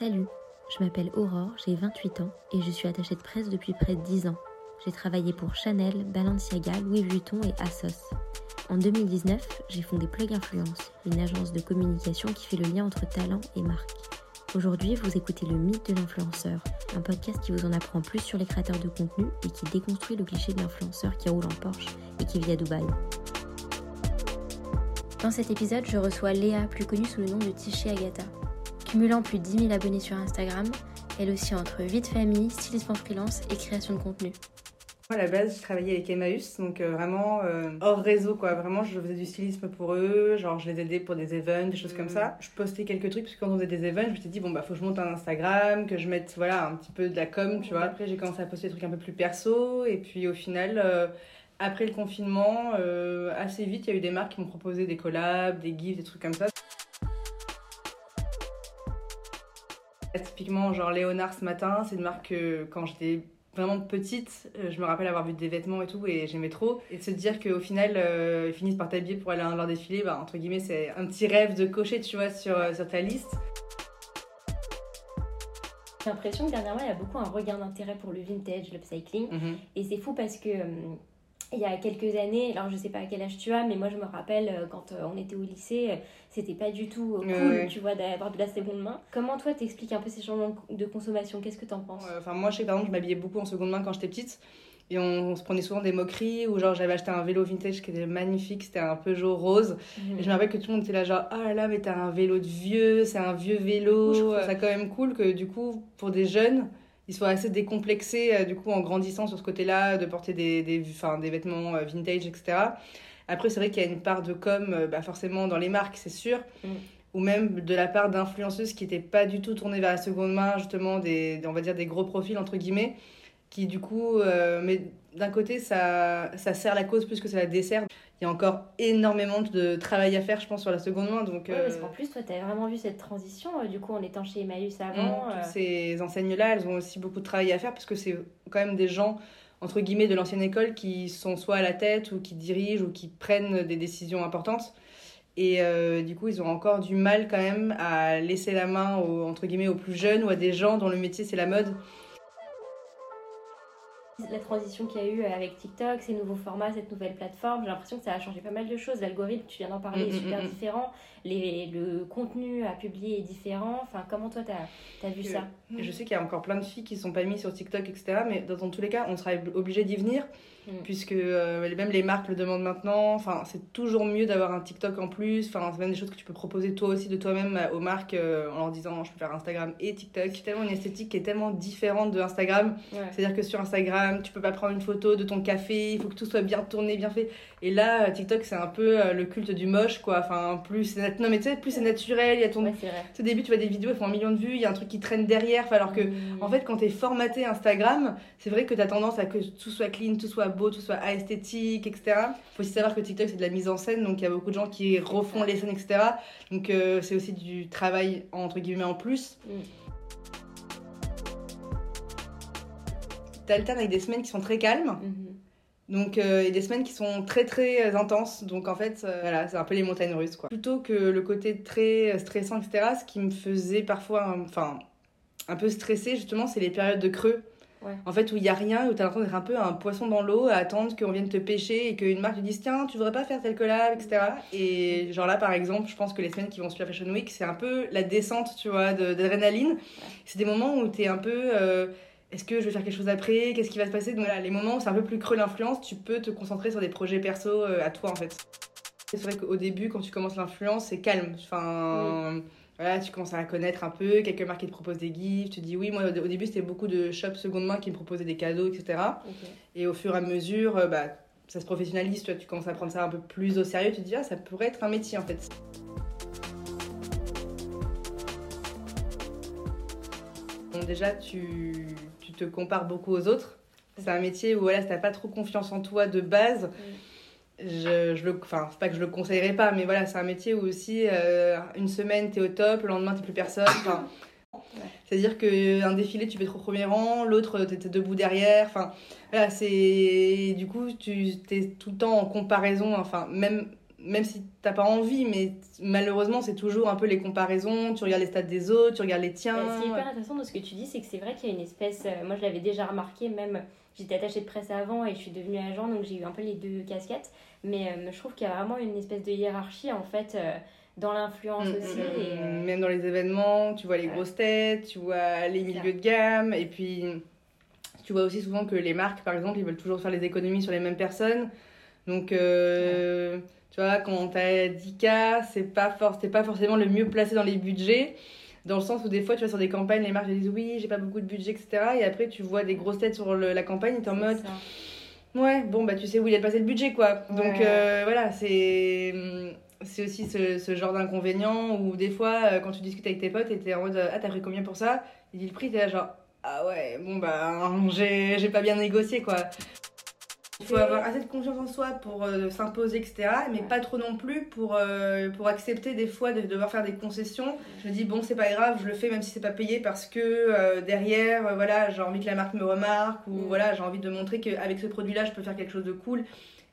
Salut, je m'appelle Aurore, j'ai 28 ans et je suis attachée de presse depuis près de 10 ans. J'ai travaillé pour Chanel, Balenciaga, Louis Vuitton et Asos. En 2019, j'ai fondé Plug Influence, une agence de communication qui fait le lien entre talent et marque. Aujourd'hui, vous écoutez le mythe de l'influenceur, un podcast qui vous en apprend plus sur les créateurs de contenu et qui déconstruit le cliché de l'influenceur qui roule en Porsche et qui vit à Dubaï. Dans cet épisode, je reçois Léa, plus connue sous le nom de Tiché Agatha. Cumulant plus de 10 000 abonnés sur Instagram, elle aussi entre vie de famille, stylisme en freelance et création de contenu. Moi, à la base, je travaillais avec Emmaüs, donc euh, vraiment euh, hors réseau, quoi. Vraiment, je faisais du stylisme pour eux, genre je les aidais pour des events, des choses comme ça. Je postais quelques trucs, parce que quand on faisait des events, je me suis dit, bon, bah, faut que je monte un Instagram, que je mette, voilà, un petit peu de la com, tu vois. Après, j'ai commencé à poster des trucs un peu plus perso, et puis au final, euh, après le confinement, assez vite, il y a eu des marques qui m'ont proposé des collabs, des gifs, des trucs comme ça. Typiquement, genre Léonard ce matin, c'est une marque que quand j'étais vraiment petite, euh, je me rappelle avoir vu des vêtements et tout et j'aimais trop. Et de se dire qu'au final, euh, ils finissent par t'habiller pour aller à leur défilé, bah, entre guillemets, c'est un petit rêve de cocher, tu vois, sur, euh, sur ta liste. J'ai l'impression que dernièrement, il y a beaucoup un regard d'intérêt pour le vintage, l'upcycling. Mhm. Et c'est fou parce que il y a quelques années, alors je sais pas à quel âge tu as, mais moi je me rappelle quand on était au lycée, c'était pas du tout cool, Ouais. tu vois, d'avoir de la seconde main. Comment toi t'expliques un peu ces changements de consommation? Qu'est-ce que t'en penses? Euh, Enfin, moi, je sais par exemple, je m'habillais beaucoup en seconde main quand j'étais petite. Et on, on se prenait souvent des moqueries, ou genre j'avais acheté un vélo vintage qui était magnifique, c'était un Peugeot rose. Et je me rappelle que tout le monde était là, genre, ah là là, mais t'as un vélo de vieux, c'est un vieux vélo. Je trouve ça quand même cool que du coup, pour des jeunes, ils soient assez décomplexés, euh, du coup, en grandissant sur ce côté-là, de porter des, des, enfin, des vêtements euh, vintage, etc. Après, c'est vrai qu'il y a une part de com, euh, bah, forcément, dans les marques, c'est sûr. Mm. Ou même de la part d'influenceuses qui n'étaient pas du tout tournées vers la seconde main, justement, des, des- on va dire des gros profils, entre guillemets, qui du coup, euh, mais d'un côté, ça, ça sert la cause plus que ça la dessert. Il y a encore énormément de travail à faire, je pense, sur la seconde main. Donc, Ouais, euh, parce qu'en plus, toi, t'avais vraiment vu cette transition, euh, du coup, en étant chez Emmaüs Mm, avant. euh, Toutes ces enseignes-là, elles ont aussi beaucoup de travail à faire parce que c'est quand même des gens, entre guillemets, de l'ancienne école qui sont soit à la tête ou qui dirigent ou qui prennent des décisions importantes. Et euh, du coup, ils ont encore du mal quand même à laisser la main aux, entre guillemets, aux plus jeunes ou à des gens dont le métier c'est la mode. La transition qu'il y a eu avec TikTok, ces nouveaux formats, cette nouvelle plateforme, j'ai l'impression que ça a changé pas mal de choses. L'algorithme, tu viens d'en parler, est Mm, mm, super mm, différent. Les, le contenu à publier est différent. Enfin, comment toi, t'as as vu ça Je sais qu'il y a encore plein de filles qui sont pas mises sur TikTok, etc. Mais dans, dans tous les cas, on sera obligé d'y venir, Mm. puisque euh, même les marques le demandent maintenant. Enfin, c'est toujours mieux d'avoir un TikTok en plus. Enfin, c'est même des choses que tu peux proposer toi aussi de toi-même euh, aux marques euh, en leur disant je peux faire Instagram et TikTok. C'est tellement une esthétique qui est tellement différente de Instagram. Ouais. C'est-à-dire que sur Instagram, tu peux pas prendre une photo de ton café, il faut que tout soit bien tourné, bien fait. Et là, euh, TikTok, c'est un peu euh, le culte du moche, quoi. Enfin, plus c'est nat- non mais tu sais, plus c'est naturel. Il y a ton Ouais, au début, tu vois des vidéos, elles font un million de vues, il y a un truc qui traîne derrière. Alors que, Mm. en fait, quand t'es formaté Instagram, c'est vrai que t'as tendance à que tout soit clean, tout soit beau, tout soit esthétique, etc. Faut aussi savoir que TikTok, c'est de la mise en scène, donc il y a beaucoup de gens qui refont les scènes, etc. Donc, euh, c'est aussi du travail, entre guillemets, en plus. Mm. T'alternes avec des semaines qui sont très calmes, Mhm. Donc, euh, et des semaines qui sont très très intenses. Donc en fait, euh, voilà, c'est un peu les montagnes russes quoi. Plutôt que le côté très stressant, etc., ce qui me faisait parfois, un- enfin, un peu stressé justement, c'est les périodes de creux. Ouais. En fait, où il y a rien, où t'as l'impression d'être un peu un poisson dans l'eau à attendre qu'on vienne te pêcher et qu'une marque te dise tiens, tu voudrais pas faire tel collab, etc. Et genre là, par exemple, je pense que les semaines qui vont suivre Fashion Week, c'est un peu la descente, tu vois, d'adrénaline. C'est des moments où t'es un peu. euh, est-ce que je vais faire quelque chose après Qu'est-ce qui va se passer? Donc voilà, les moments où c'est un peu plus creux l'influence, tu peux te concentrer sur des projets perso euh, à toi en fait. C'est vrai qu'au début, quand tu commences l'influence, c'est calme. Enfin, voilà, tu commences à connaître un peu, quelques marques qui te proposent des gifs, tu dis oui, moi au début c'était beaucoup de shops seconde main qui me proposaient des cadeaux, etc. Et au fur et à mesure, euh, bah, ça se professionnalise, tu, vois, tu commences à prendre ça un peu plus au sérieux, tu te dis ah, ça pourrait être un métier en fait. Bon, déjà, tu te compares beaucoup aux autres. C'est un métier où voilà, si t'as pas trop confiance en toi de base, je, je le, enfin, c'est pas que je le conseillerais pas, mais voilà, c'est un métier où aussi euh, une semaine t'es au top, le lendemain t'es plus personne. Enfin, C'est-à-dire qu'un défilé, tu peux être au premier rang, l'autre, t'es t'es debout derrière. Enfin, voilà, c'est. Du coup, tu es tout le temps en comparaison. Enfin, même même si t'as pas envie, mais malheureusement, c'est toujours un peu les comparaisons. Tu regardes les stats des autres, tu regardes les tiens. Bah, ce qui est hyper intéressant dans ce que tu dis, c'est que c'est vrai qu'il y a une espèce. euh, moi, je l'avais déjà remarqué, même j'étais attachée de presse avant et je suis devenue agent, donc j'ai eu un peu les deux casquettes. Mais euh, je trouve qu'il y a vraiment une espèce de hiérarchie, en fait, euh, dans l'influence Mm, aussi. mm, et, Même dans les événements, tu vois les grosses têtes, tu vois les C'est milieux de gamme, et puis tu vois aussi souvent que les marques, par exemple, ils veulent toujours faire les économies sur les mêmes personnes. Donc, euh, tu vois, quand t'as 10K, c'est pas, for- pas forcément le mieux placé dans les budgets. Dans le sens où des fois, tu vas sur des campagnes, les marques disent oui, j'ai pas beaucoup de budget, etc. Et après, tu vois des grosses têtes sur le- la campagne t'es en mode ça. Ouais, bon, bah tu sais où il est passé le budget, quoi. Donc euh, voilà, c'est c'est aussi ce, ce genre d'inconvénient où des fois, euh, quand tu discutes avec tes potes et t'es en mode Ah, t'as pris combien pour ça? Il dit le prix, t'es là genre Ah ouais, bon, bah j'ai j'ai pas bien négocié, quoi. Il faut avoir assez de confiance en soi pour euh, s'imposer, etc. Mais pas trop non plus pour, euh, pour accepter des fois de devoir faire des concessions. Je me dis, bon, c'est pas grave, je le fais même si c'est pas payé parce que euh, derrière, voilà, j'ai envie que la marque me remarque ou Mm. voilà, j'ai envie de montrer qu'avec ce produit-là, je peux faire quelque chose de cool.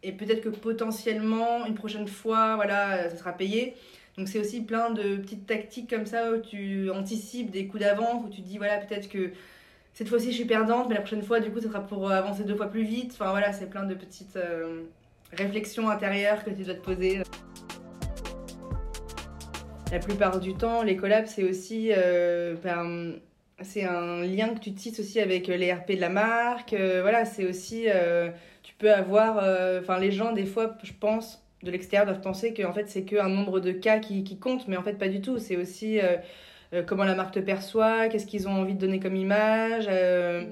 Et peut-être que potentiellement, une prochaine fois, voilà, ça sera payé. Donc c'est aussi plein de petites tactiques comme ça où tu anticipes des coups d'avance, où tu dis, voilà, peut-être que cette fois-ci je suis perdante, mais la prochaine fois, du coup, ça sera pour avancer deux fois plus vite. Enfin voilà, c'est plein de petites euh, réflexions intérieures que tu dois te poser. La plupart du temps, les collabs, c'est aussi euh, ben, c'est un lien que tu tisses aussi avec les RP de la marque. Euh, voilà, c'est aussi euh, tu peux avoir, euh, enfin les gens des fois, je pense de l'extérieur doivent penser que en fait c'est qu'un nombre de cas qui, compte, mais en fait pas du tout. C'est aussi euh, euh, comment la marque te perçoit, qu'est-ce qu'ils ont envie de donner comme image. euh,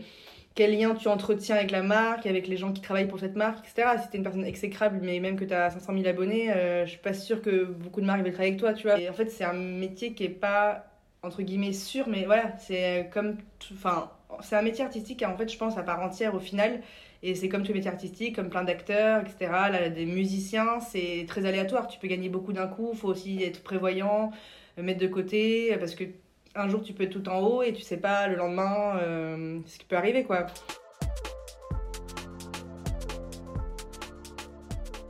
quel lien tu entretiens avec la marque, avec les gens qui travaillent pour cette marque, etc. Si t'es une personne exécrable, mais même que t'as 500 000 abonnés, euh, je suis pas sûre que beaucoup de marques veulent travailler avec toi, tu vois. Et en fait, c'est un métier qui est pas, entre guillemets, sûr, mais voilà, c'est comme... Enfin, c'est un métier artistique, en fait, je pense, à part entière au final. Et c'est comme tous les métiers artistiques, comme plein d'acteurs, etc. Là, des musiciens, c'est très aléatoire. Tu peux gagner beaucoup d'un coup, faut aussi être prévoyant, euh, mettre de côté, euh, parce que un jour tu peux être tout en haut et tu sais pas le lendemain euh, ce qui peut arriver, quoi.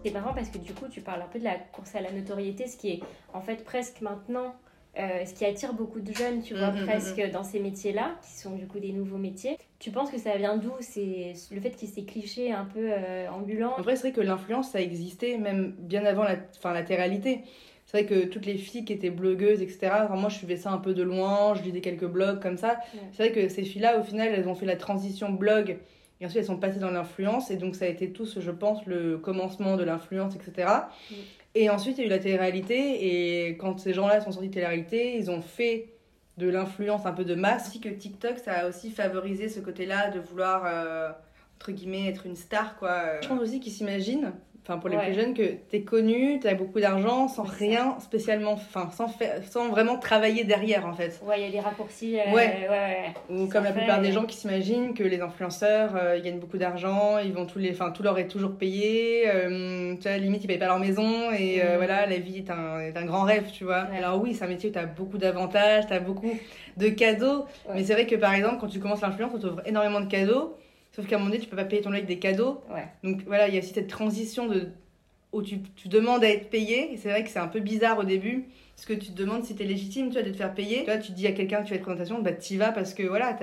C'est marrant parce que du coup, tu parles un peu de la course à la notoriété, ce qui est en fait presque maintenant euh, ce qui attire beaucoup de jeunes, tu vois, Mm, mm, presque dans ces métiers-là, qui sont du coup des nouveaux métiers. Tu penses que ça vient d'où C'est le fait qu'il y ait ces clichés un peu euh, ambulants? En vrai, c'est vrai que l'influence, ça existait même bien avant la, enfin, la télé-réalité. C'est vrai que toutes les filles qui étaient blogueuses, etc., enfin, moi je suivais ça un peu de loin, je lisais quelques blogs comme ça. Ouais. C'est vrai que ces filles-là, au final, elles ont fait la transition blog et ensuite elles sont passées dans l'influence et donc ça a été tout, ce, je pense, le commencement de l'influence, etc. Mm. Et ensuite il y a eu la télé-réalité et quand ces gens-là sont sortis de télé-réalité, ils ont fait de l'influence un peu de masse. Aussi que TikTok, ça a aussi favorisé ce côté-là de vouloir, euh, entre guillemets, être une star, quoi. Je pense aussi qu'ils s'imaginent, enfin pour les Ouais. plus jeunes, que t'es connu, t'as beaucoup d'argent, sans rien spécialement, enfin sans, faire, sans vraiment travailler derrière, en fait. Ouais, il y a des raccourcis. euh, Ouais. ouais, ouais. Ou comme la plupart des et- gens qui s'imaginent que les influenceurs, euh, ils gagnent beaucoup d'argent, ils vont tous les, enfin tout leur est toujours payé, euh, tu vois, limite ils payent pas leur maison et euh, Mm. voilà, la vie est un, est un grand rêve, tu vois. Alors oui, c'est un métier où tu as beaucoup d'avantages, tu as beaucoup de cadeaux, mais c'est vrai que par exemple, quand tu commences l'influence, on t'offre énormément de cadeaux, sauf qu'à un moment donné, tu peux pas payer ton loyer avec des cadeaux. Ouais. Donc voilà, il y a aussi cette transition de où tu, tu demandes à être payé, et c'est vrai que c'est un peu bizarre au début, parce que tu te demandes si t'es légitime, tu vois, de te faire payer. Tu vois, tu dis à quelqu'un que tu vas être présentation, bah t'y vas parce que voilà,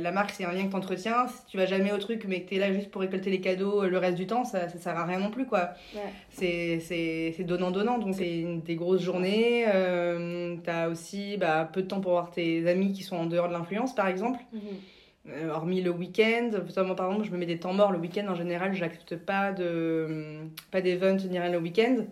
la marque c'est un lien que t'entretiens, si tu vas jamais au truc mais que t'es là juste pour récolter les cadeaux euh, le reste du temps, ça, ça sert à rien non plus quoi. Ouais. C'est- donnant-donnant, donc c'est une- des grosses journées, euh, t'as aussi bah, peu de temps pour voir tes amis qui sont en dehors de l'influence par exemple. Mhm. Hormis le week-end, moi, par exemple, je me mets des temps morts le week-end. En général, j'accepte pas de pas d'event ni rien le week-end,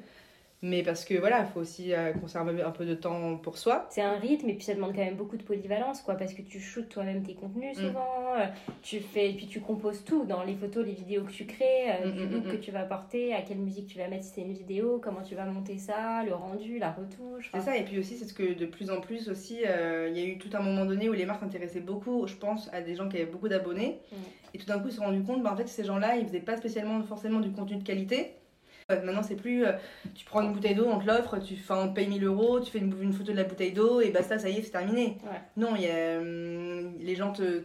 mais parce que voilà, il faut aussi euh, conserver un peu de temps pour soi. C'est un rythme et puis ça demande quand même beaucoup de polyvalence quoi parce que tu shootes toi-même tes contenus Mm. souvent, euh, tu fais puis tu composes tout dans les photos, les vidéos que tu crées, euh, Mm, du mm, look mm, que tu vas porter, à quelle musique tu vas mettre si c'est une vidéo, comment tu vas monter ça, le rendu, la retouche. C'est ça, et puis aussi, c'est ce que de plus en plus aussi, euh, il y a eu tout un moment donné où les marques s'intéressaient beaucoup, je pense, à des gens qui avaient beaucoup d'abonnés. Et tout d'un coup, ils se sont rendus compte, bah, en fait, ces gens-là, ils faisaient pas spécialement forcément du contenu de qualité. Ouais, Maintenant, c'est plus, euh, tu prends une bouteille d'eau, on te l'offre, tu on te paye 1000 euros, tu fais une, une photo de la bouteille d'eau, et basta, ça y est, c'est terminé. Ouais. Non, y a, hum, les gens te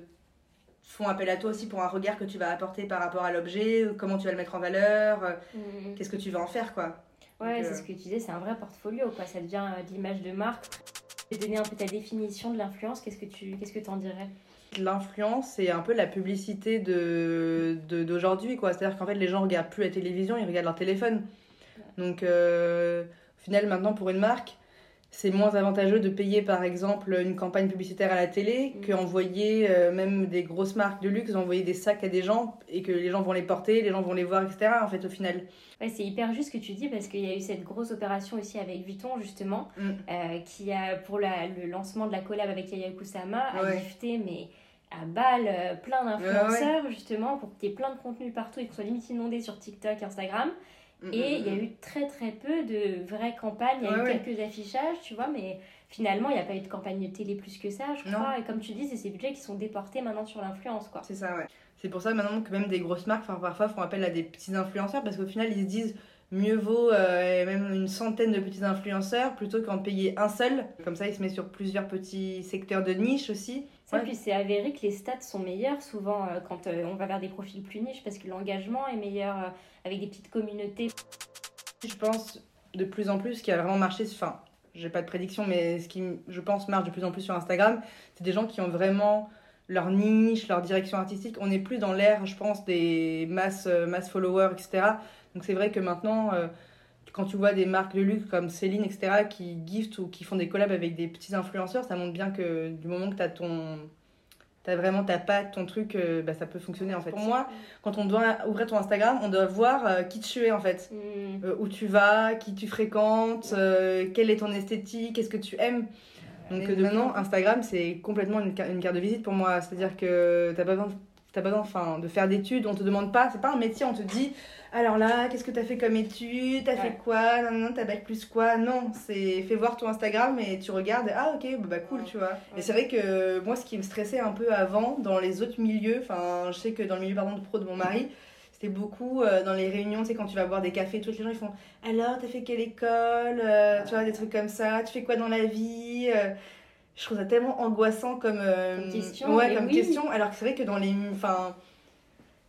font appel à toi aussi pour un regard que tu vas apporter par rapport à l'objet, comment tu vas le mettre en valeur, euh, Mhm. qu'est-ce que tu vas en faire, quoi. Ouais, c'est ce que tu disais, c'est un vrai portfolio, quoi. Ça devient de l'image de marque. Donner un peu ta définition de l'influence. Qu'est-ce que tu qu'est-ce que en dirais? L'influence, c'est un peu la publicité de d'aujourd'hui, quoi. C'est-à-dire qu'en fait, les gens regardent plus la télévision, ils regardent leur téléphone. Donc, euh, au final, maintenant, pour une marque, c'est moins avantageux de payer par exemple une campagne publicitaire à la télé mm. qu'envoyer euh, même des grosses marques de luxe, envoyer des sacs à des gens et que les gens vont les porter, les gens vont les voir, etc. En fait, au final. Ouais, c'est hyper juste ce que tu dis parce qu'il y a eu cette grosse opération aussi avec Vuitton justement, mm. euh, qui a pour la, le lancement de la collab avec Yaya Kusama a gifté mais à balle euh, plein d'influenceurs justement pour qu'il y ait plein de contenu partout et qu'on soit limite inondé sur TikTok, Instagram. Mm, et il y a eu très très peu de vraies campagnes. Il y a eu quelques affichages, tu vois, mais finalement, il n'y a pas eu de campagne de télé plus que ça, je crois. Et comme tu dis, c'est ces budgets qui sont déportés maintenant sur l'influence, quoi. C'est ça, ouais. C'est pour ça maintenant que même des grosses marques, parfois, font appel à des petits influenceurs parce qu'au final, ils se disent mieux vaut euh, même une centaine de petits influenceurs plutôt qu'en payer un seul. Comme ça, il se met sur plusieurs petits secteurs de niche aussi. Ça, puis c'est avéré que les stats sont meilleurs souvent euh, quand euh, on va vers des profils plus niches parce que l'engagement est meilleur avec des petites communautés. Je pense de plus en plus ce qui a vraiment marché, enfin, j'ai pas de prédiction, mais ce qui, je pense, marche de plus en plus sur Instagram, c'est des gens qui ont vraiment leur niche, leur direction artistique. On n'est plus dans l'ère, je pense, des masses, mass followers, etc. Donc c'est vrai que maintenant, euh, quand tu vois des marques de luxe comme Céline, etc., qui giftent ou qui font des collabs avec des petits influenceurs, ça montre bien que du moment que tu as ton t'as vraiment ta patte, ton truc, euh, bah, ça peut fonctionner en fait. Pour moi, quand on doit ouvrir ton Instagram, on doit voir euh, qui tu es en fait, mm. où tu vas, qui tu fréquentes, quelle est ton esthétique, qu'est-ce que tu aimes. Donc maintenant, Instagram, c'est complètement une, une, carte de visite pour moi. C'est-à-dire que t'as pas besoin, pas besoin enfin, de faire d'études, on te demande pas, c'est pas un métier, on te dit alors là, qu'est-ce que tu as fait comme étude T'as fait quoi Non, non, t'as bac plus quoi Non, c'est fais voir ton Instagram et tu regardes. Ah, ok, bah, bah cool, tu vois. Et c'est vrai que moi, ce qui me stressait un peu avant, dans les autres milieux, enfin, je sais que dans le milieu pardon, de pro de mon mari, c'était beaucoup euh, dans les réunions, tu sais, quand tu vas boire des cafés, tous les gens ils font Alors, t'as fait quelle école euh, Tu vois, des trucs comme ça. Tu fais quoi dans la vie euh, Je trouve ça tellement angoissant comme, question. Ouais, comme question. Alors que c'est vrai que dans les. Enfin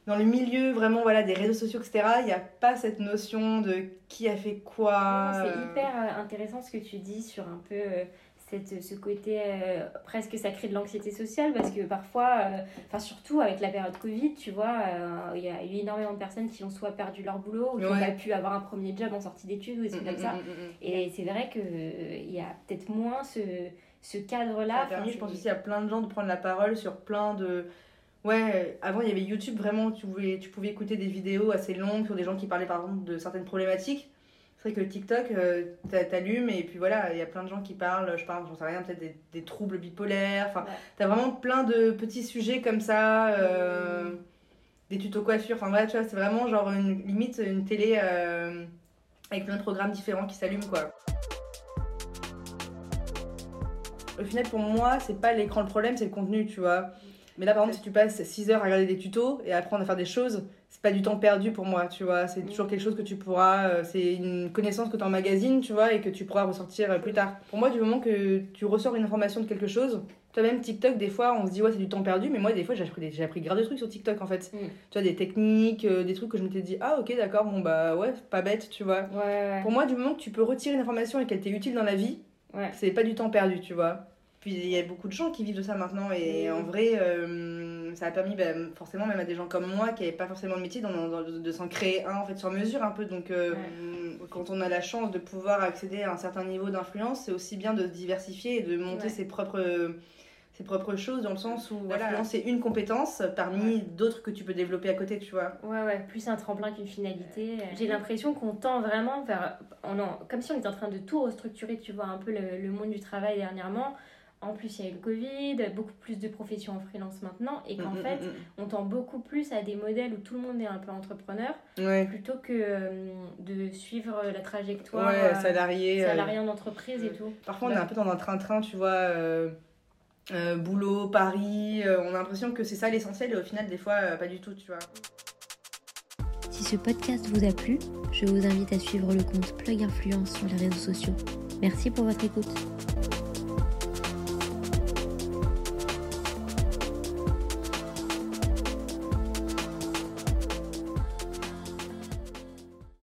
dans le milieu vraiment voilà des réseaux sociaux etc il n'y a pas cette notion de qui a fait quoi c'est euh. hyper euh, intéressant ce que tu dis sur un peu euh, cette, ce côté presque ça crée de l'anxiété sociale parce que parfois enfin surtout avec la période Covid tu vois il y a eu énormément de personnes qui ont soit perdu leur boulot ou qui n'ont pas pu avoir un premier job en sortie d'études ou des trucs mm, comme mm, ça mm, et c'est vrai qu'il y a peut-être moins ce, ce cadre là je pense aussi à plein de gens de prendre la parole sur plein de Ouais, avant il y avait YouTube, vraiment, tu pouvais, tu pouvais écouter des vidéos assez longues sur des gens qui parlaient par exemple de certaines problématiques. C'est vrai que TikTok, euh, t'allumes et puis voilà, il y a plein de gens qui parlent, je parle, j'en sais rien, peut-être des, troubles bipolaires. Enfin, t'as vraiment plein de petits sujets comme ça, euh, des tutos coiffure. Enfin, voilà, tu vois, c'est vraiment genre une limite une télé euh, avec plein de programmes différents qui s'allument quoi. Au final, pour moi, c'est pas l'écran le problème, c'est le contenu, tu vois. Mais là, par exemple, si tu passes 6 heures à regarder des tutos et à apprendre à faire des choses, c'est pas du temps perdu pour moi, tu vois. C'est toujours quelque chose que tu pourras. Euh, c'est une connaissance que tu emmagasines, tu vois, et que tu pourras ressortir euh, plus tard. Pour moi, du moment que tu ressors une information de quelque chose, toi-même, TikTok, des fois, on se dit, ouais, c'est du temps perdu, mais moi, des fois, j'ai appris, j'ai appris grave de trucs sur TikTok, en fait. Mm. Tu vois, des techniques, euh, des trucs que je m'étais dit, ah, ok, d'accord, bon, bah, ouais, pas bête, tu vois. Pour moi, du moment que tu peux retirer une information et qu'elle t'est utile dans la vie, c'est pas du temps perdu, tu vois. Puis il y a beaucoup de gens qui vivent de ça maintenant et en vrai, euh, ça a permis bah, forcément même à des gens comme moi qui n'avaient pas forcément de métier de, s'en créer un en fait sur mesure un peu. Donc euh, quand on a la chance de pouvoir accéder à un certain niveau d'influence, c'est aussi bien de se diversifier et de monter ses propres ses propres choses dans le sens où voilà, c'est une compétence parmi d'autres que tu peux développer à côté, tu vois. Ouais, ouais, plus un tremplin qu'une finalité. J'ai l'impression qu'on tend vraiment vers. comme si on était en train de tout restructurer, tu vois, un peu le monde du travail dernièrement. En plus, il y a eu le Covid, beaucoup plus de professions en freelance maintenant, et qu'en mm, mm, fait, mm, on tend beaucoup plus à des modèles où tout le monde est un peu entrepreneur, plutôt que euh, de suivre la trajectoire ouais, euh, salarié, euh, salarié en entreprise et tout. Parfois, on est un peu dans un train-train, tu vois, boulot, Paris, on a l'impression que c'est ça l'essentiel, et au final, des fois, pas du tout, tu vois. Si ce podcast vous a plu, je vous invite à suivre le compte Plug Influence sur les réseaux sociaux. Merci pour votre écoute.